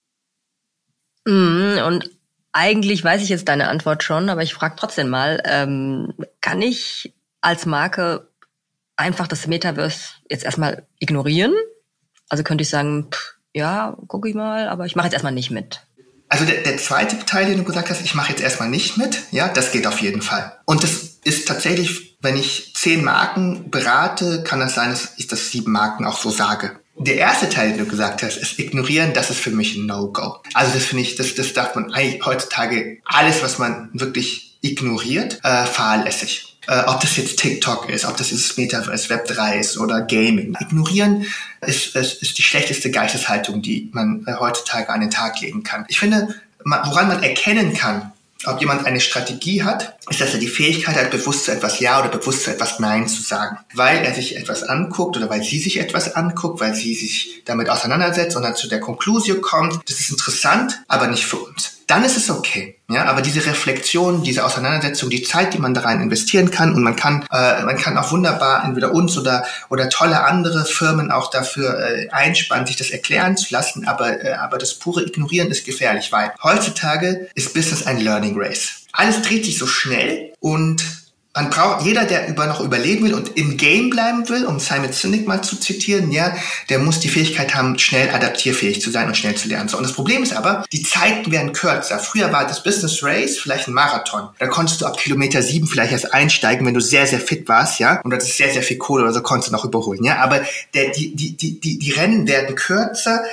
Mm, und eigentlich weiß ich jetzt deine Antwort schon, aber ich frage trotzdem mal, ähm, kann ich als Marke einfach das Metaverse jetzt erstmal ignorieren? Also könnte ich sagen, pff, ja, gucke ich mal, aber ich mache jetzt erstmal nicht mit. Also der, der zweite Teil, den du gesagt hast, ich mache jetzt erstmal nicht mit, ja, das geht auf jeden Fall. Und das ist tatsächlich, wenn ich zehn Marken berate, kann das sein, dass ich das sieben Marken auch so sage. Der erste Teil, den du gesagt hast, ist ignorieren, das ist für mich ein No-Go. Also das finde ich, das, das darf man eigentlich heutzutage, alles, was man wirklich ignoriert, äh, fahrlässig. Äh, ob das jetzt TikTok ist, ob das jetzt Metaverse, Web 3 ist oder Gaming. Ignorieren ist, ist, ist die schlechteste Geisteshaltung, die man äh, heutzutage an den Tag legen kann. Ich finde, woran man erkennen kann, ob jemand eine Strategie hat, ist, dass er die Fähigkeit hat, bewusst zu etwas Ja oder bewusst zu etwas Nein zu sagen. Weil er sich etwas anguckt oder weil sie sich etwas anguckt, weil sie sich damit auseinandersetzt und dann zu der Konklusion kommt, das ist interessant, aber nicht für uns dann ist es okay. Ja, aber diese Reflexion, diese Auseinandersetzung, die Zeit, die man da rein investieren kann und man kann, äh, man kann auch wunderbar entweder uns oder oder tolle andere Firmen auch dafür äh, einspannen, sich das erklären zu lassen. Aber äh, aber das pure Ignorieren ist gefährlich, weil heutzutage ist Business ein Learning Race. Alles dreht sich so schnell und man braucht, jeder, der über noch überleben will und im Game bleiben will, um Simon Sinek mal zu zitieren, ja, der muss die Fähigkeit haben, schnell adaptierfähig zu sein und schnell zu lernen. So, und das Problem ist aber, die Zeiten werden kürzer. Früher war das Business Race vielleicht ein Marathon. Da konntest du ab Kilometer sieben vielleicht erst einsteigen, wenn du sehr, sehr fit warst, ja, und das ist sehr, sehr viel Kohle oder so konntest du noch überholen, ja. Aber der, die, die, die, die, die Rennen werden kürzer,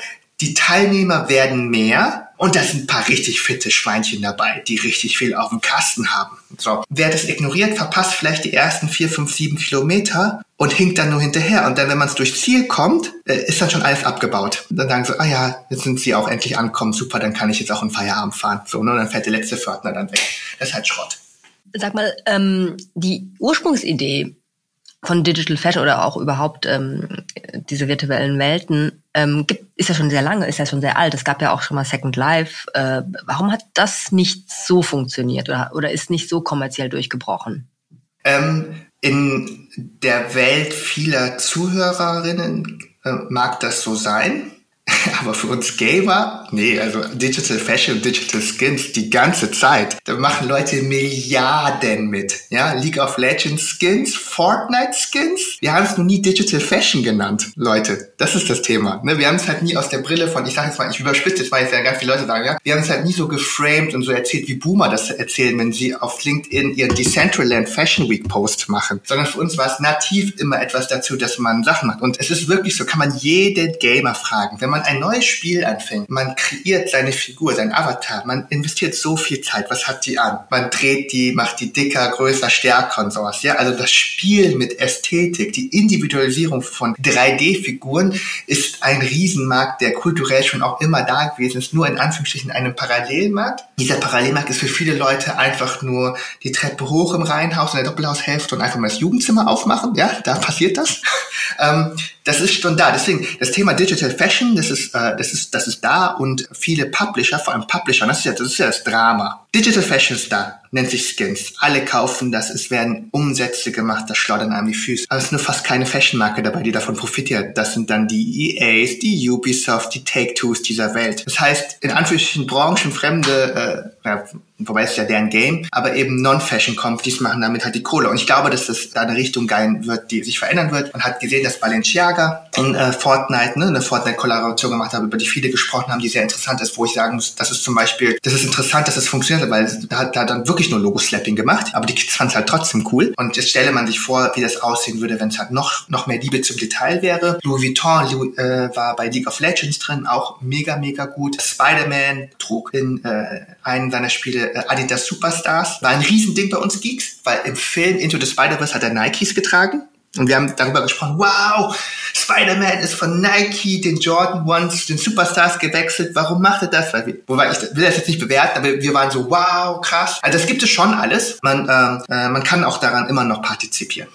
die Teilnehmer werden mehr und da sind ein paar richtig fitte Schweinchen dabei, die richtig viel auf dem Kasten haben. So. Wer das ignoriert, verpasst vielleicht die ersten vier, fünf, sieben Kilometer und hinkt dann nur hinterher. Und dann, wenn man es durchs Ziel kommt, äh, ist dann schon alles abgebaut. Und dann sagen sie, ah ja, jetzt sind sie auch endlich angekommen, super, dann kann ich jetzt auch in Feierabend fahren. So, ne? und dann fährt der letzte Pförtner dann weg. Das ist halt Schrott. Sag mal, ähm, die Ursprungsidee von Digital Fashion oder auch überhaupt ähm, diese virtuellen Welten ähm, gibt, ist ja schon sehr lange, ist ja schon sehr alt. Es gab ja auch schon mal Second Life. Äh, warum hat das nicht so funktioniert oder, oder ist nicht so kommerziell durchgebrochen? Ähm, in der Welt vieler Zuhörerinnen äh, mag das so sein. *laughs* Aber für uns Gamer, nee, also Digital Fashion, Digital Skins die ganze Zeit. Da machen Leute Milliarden mit. Ja, League of Legends Skins, Fortnite Skins. Wir haben es noch nie Digital Fashion genannt, Leute. Das ist das Thema. Ne? Wir haben es halt nie aus der Brille von, ich sage jetzt mal, ich überspitze jetzt mal, jetzt werden ganz viele Leute sagen, ja. Wir haben es halt nie so geframed und so erzählt, wie Boomer das erzählen, wenn sie auf LinkedIn ihren Decentraland Fashion Week Post machen. Sondern für uns war es nativ immer etwas dazu, dass man Sachen macht. Und es ist wirklich so, kann man jeden Gamer fragen. Wenn man ein neues Spiel anfängt, man kreiert seine Figur, sein Avatar, man investiert so viel Zeit, was hat die an? Man dreht die, macht die dicker, größer, stärker und sowas, ja? Also das Spiel mit Ästhetik, die Individualisierung von 3D-Figuren ist ein Riesenmarkt, der kulturell schon auch immer da gewesen ist, nur in Anführungsstrichen einem Parallelmarkt. Dieser Parallelmarkt ist für viele Leute einfach nur die Treppe hoch im Reihenhaus in der Doppelhaushälfte und einfach mal das Jugendzimmer aufmachen, ja? Da passiert das. *laughs* ähm, das ist schon da. Deswegen, das Thema Digital Fashion, das ist, äh, das ist, das ist da und viele Publisher, vor allem Publisher, das ist ja, das ist ja das Drama. Digital Fashion ist da, nennt sich Skins. Alle kaufen das, es werden Umsätze gemacht, das schleudern einem die Füße. Aber es ist nur fast keine Fashion-Marke dabei, die davon profitiert. Das sind dann die EAs, die Ubisoft, die Take-Twos dieser Welt. Das heißt, in Anführungsstrichen branchenfremde, äh, wobei es ja deren Game, aber eben Non-Fashion-Companies machen damit halt die Kohle. Und ich glaube, dass das da eine Richtung gehen wird, die sich verändern wird. Man hat gesehen, dass Balenciaga in äh, Fortnite, ne, eine Fortnite-Kollaboration gemacht hat, über die viele gesprochen haben, die sehr interessant ist, wo ich sagen muss, das ist zum Beispiel, das ist interessant, dass es das funktioniert, weil da da dann wirklich nur Logo-Slapping gemacht, aber die Kids fanden es halt trotzdem cool. Und jetzt stelle man sich vor, wie das aussehen würde, wenn es halt noch, noch mehr Liebe zum Detail wäre. Louis Vuitton äh, war bei League of Legends drin, auch mega, mega gut. Spider-Man trug in äh, einen seiner Spiele äh, Adidas Superstars. War ein Riesending bei uns Geeks, weil im Film Into the Spider-Verse hat er Nikes getragen. Und wir haben darüber gesprochen, wow, Spider-Man ist von Nike, den Jordan Ones, den Superstars gewechselt. Warum macht er das? Weil wir, wobei ich will das jetzt nicht bewerten, aber wir waren so, wow, krass. Also das gibt es schon alles. Man, ähm, äh, man kann auch daran immer noch partizipieren.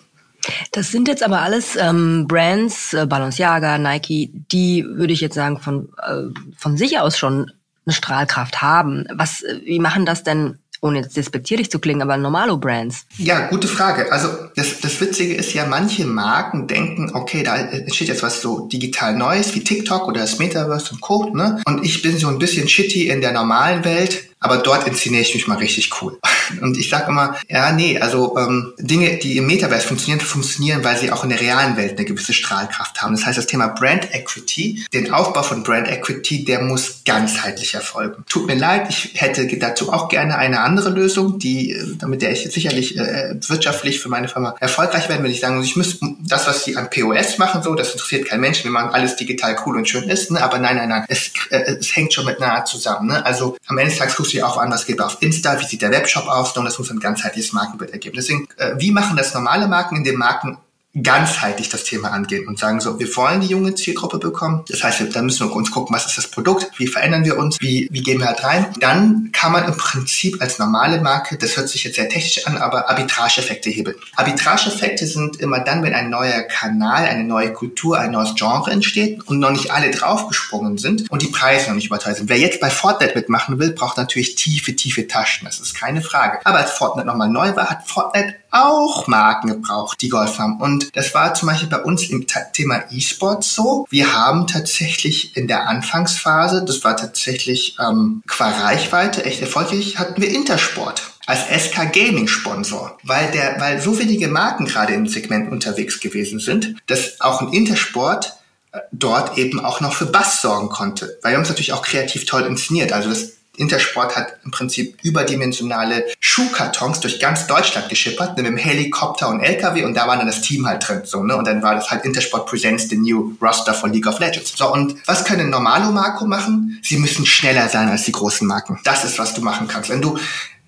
Das sind jetzt aber alles ähm, Brands, äh, Balenciaga, Nike, die würde ich jetzt sagen von äh, von sich aus schon eine Strahlkraft haben. Was, äh, wie machen das denn ohne jetzt despektierlich zu klingen, aber normalo Brands? Ja, gute Frage. Also das, das Witzige ist ja, manche Marken denken, okay, da entsteht jetzt was so digital Neues wie TikTok oder das Metaverse und Co. Ne? Und ich bin so ein bisschen shitty in der normalen Welt aber dort inszeniere ich mich mal richtig cool. *laughs* Und ich sage immer, ja, nee, also ähm, Dinge, die im Metaverse funktionieren, funktionieren, weil sie auch in der realen Welt eine gewisse Strahlkraft haben. Das heißt, das Thema Brand Equity, den Aufbau von Brand Equity, der muss ganzheitlich erfolgen. Tut mir leid, ich hätte dazu auch gerne eine andere Lösung, die, äh, damit der ich sicherlich äh, wirtschaftlich für meine Firma erfolgreich werden, wenn ich sagen muss, ich muss das, was sie an POS machen, so, das interessiert kein Mensch, wenn man alles digital cool und schön ist, ne? aber nein, nein, nein, es, äh, es hängt schon mit nahe zusammen. Ne? Also am Ende des Tages dir auch an, was geht auf Insta, wie sieht der Webshop aus, und das muss ein ganzheitliches Markenbild ergeben. Deswegen, äh, wie machen das normale Marken in den Marken ganzheitlich das Thema angehen und sagen so, wir wollen die junge Zielgruppe bekommen. Das heißt, da müssen wir uns gucken, was ist das Produkt, wie verändern wir uns, wie, wie gehen wir halt rein. Dann kann man im Prinzip als normale Marke, das hört sich jetzt sehr technisch an, aber Arbitrageeffekte hebeln. Arbitrageeffekte sind immer dann, wenn ein neuer Kanal, eine neue Kultur, ein neues Genre entsteht und noch nicht alle draufgesprungen sind und die Preise noch nicht überteuert sind. Wer jetzt bei Fortnite mitmachen will, braucht natürlich tiefe, tiefe Taschen. Das ist keine Frage. Aber als Fortnite nochmal neu war, hat Fortnite auch Marken gebraucht, die Golf haben. Und das war zum Beispiel bei uns im Thema E-Sports so. Wir haben tatsächlich in der Anfangsphase, das war tatsächlich ähm, qua Reichweite echt erfolgreich, hatten wir Intersport als SK Gaming Sponsor, weil der, weil so wenige Marken gerade im Segment unterwegs gewesen sind, dass auch ein Intersport äh, dort eben auch noch für Bass sorgen konnte. Weil wir haben es natürlich auch kreativ toll inszeniert. Also das Intersport hat im Prinzip überdimensionale Schuhkartons durch ganz Deutschland geschippert, mit einem Helikopter und LKW und da war dann das Team halt drin, so, ne? Und dann war das halt Intersport Presents the New Roster von League of Legends. So, und was können normale Marco machen? Sie müssen schneller sein als die großen Marken. Das ist, was du machen kannst. Wenn du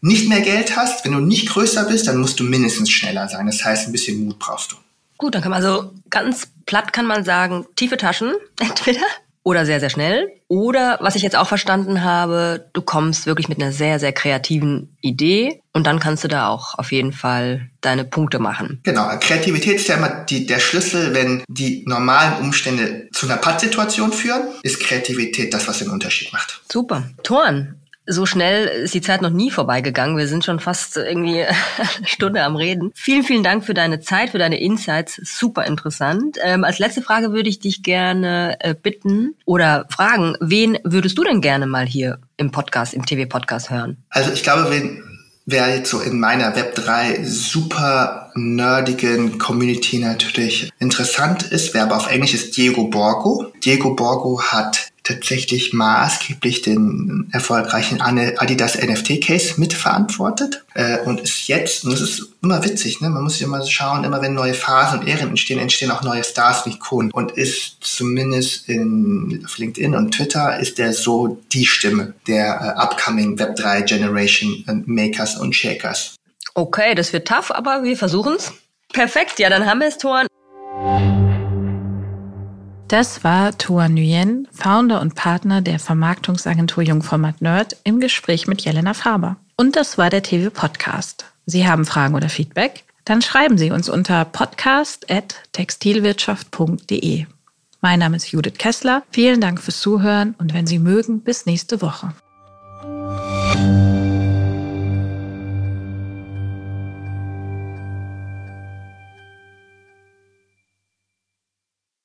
nicht mehr Geld hast, wenn du nicht größer bist, dann musst du mindestens schneller sein. Das heißt, ein bisschen Mut brauchst du. Gut, dann kann man also ganz platt kann man sagen, tiefe Taschen, *laughs* entweder oder sehr, sehr schnell. Oder, was ich jetzt auch verstanden habe, du kommst wirklich mit einer sehr, sehr kreativen Idee und dann kannst du da auch auf jeden Fall deine Punkte machen. Genau, Kreativität ist ja immer die, der Schlüssel, wenn die normalen Umstände zu einer Pattsituation führen, ist Kreativität das, was den Unterschied macht. Super. Torn, so schnell ist die Zeit noch nie vorbeigegangen. Wir sind schon fast irgendwie eine *laughs* Stunde am Reden. Vielen, vielen Dank für deine Zeit, für deine Insights. Super interessant. Ähm, als letzte Frage würde ich dich gerne äh, bitten oder fragen, wen würdest du denn gerne mal hier im Podcast, im TV-Podcast hören? Also ich glaube, wen, wer jetzt so in meiner Web3 super nerdigen Community natürlich interessant ist, wer aber auf Englisch ist Diego Borgo. Diego Borgo hat tatsächlich maßgeblich den erfolgreichen Adidas NFT Case mitverantwortet äh, und ist jetzt, und das ist immer witzig, ne? man muss sich immer schauen, immer wenn neue Phasen und Ehren entstehen, entstehen auch neue Stars und Ikonen und ist zumindest in, auf LinkedIn und Twitter ist der so die Stimme der äh, upcoming Web3 Generation Makers und Shakers. Okay, das wird tough, aber wir versuchen's. Perfekt, ja, dann haben wir es, Toren. Das war Toa Nguyen, Founder und Partner der Vermarktungsagentur Jungformat Nerd, im Gespräch mit Jelena Faber. Und das war der TV Podcast. Sie haben Fragen oder Feedback? Dann schreiben Sie uns unter podcast.textilwirtschaft.de. Mein Name ist Judith Kessler. Vielen Dank fürs Zuhören und wenn Sie mögen, bis nächste Woche.